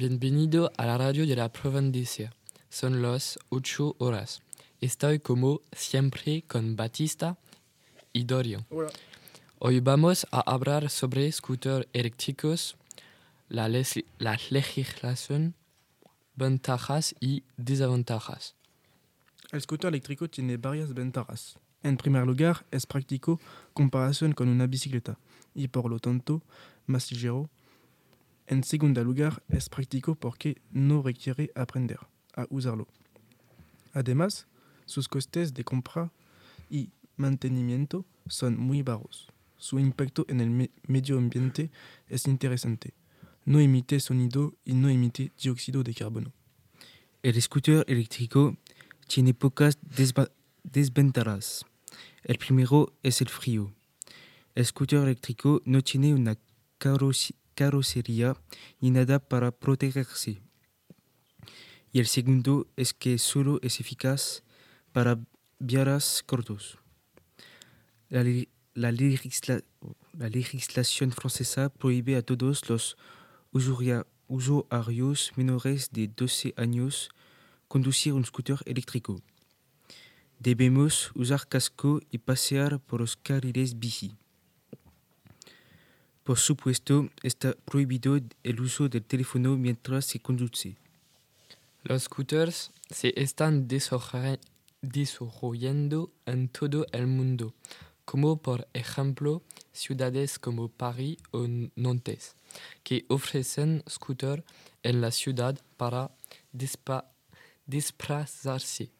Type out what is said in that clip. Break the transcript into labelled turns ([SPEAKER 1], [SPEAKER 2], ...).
[SPEAKER 1] Bienvenido a la radio de la provincia. Son las 8 horas. Estoy como siempre con Batista y Dorio.
[SPEAKER 2] Hola.
[SPEAKER 1] Hoy vamos a hablar sobre scooters eléctricos, la, les- la legislación, ventajas y desventajas.
[SPEAKER 2] El scooter eléctrico tiene varias ventajas. En primer lugar, es práctico comparación con una bicicleta y por lo tanto más ligero. En segundo lugar, es práctico porque no requiere aprender a usarlo. Además, sus costes de compra y mantenimiento son muy bajos. Su impacto en el me- medio ambiente es interesante. No emite sonido y no emite dióxido de carbono.
[SPEAKER 3] El scooter eléctrico tiene pocas desventajas. El primero es el frío. El scooter eléctrico no tiene una carrocería ni nada para protegerse. Y el segundo es que solo es eficaz para viajes cortos. La, la legisla- la legislación francesa prohíbe a todos los usuria- usuarios menores de 12 años conducir un scooter eléctrico. Debemos usar casco y pasear por los carriles bici. Por supuesto, está prohibido el uso del teléfono mientras se conduce.
[SPEAKER 1] Los scooters se están desarrolla- desarrollando en todo el mundo, como por ejemplo ciudades como París o Nantes, que ofrecen scooter en la ciudad para desplazarse.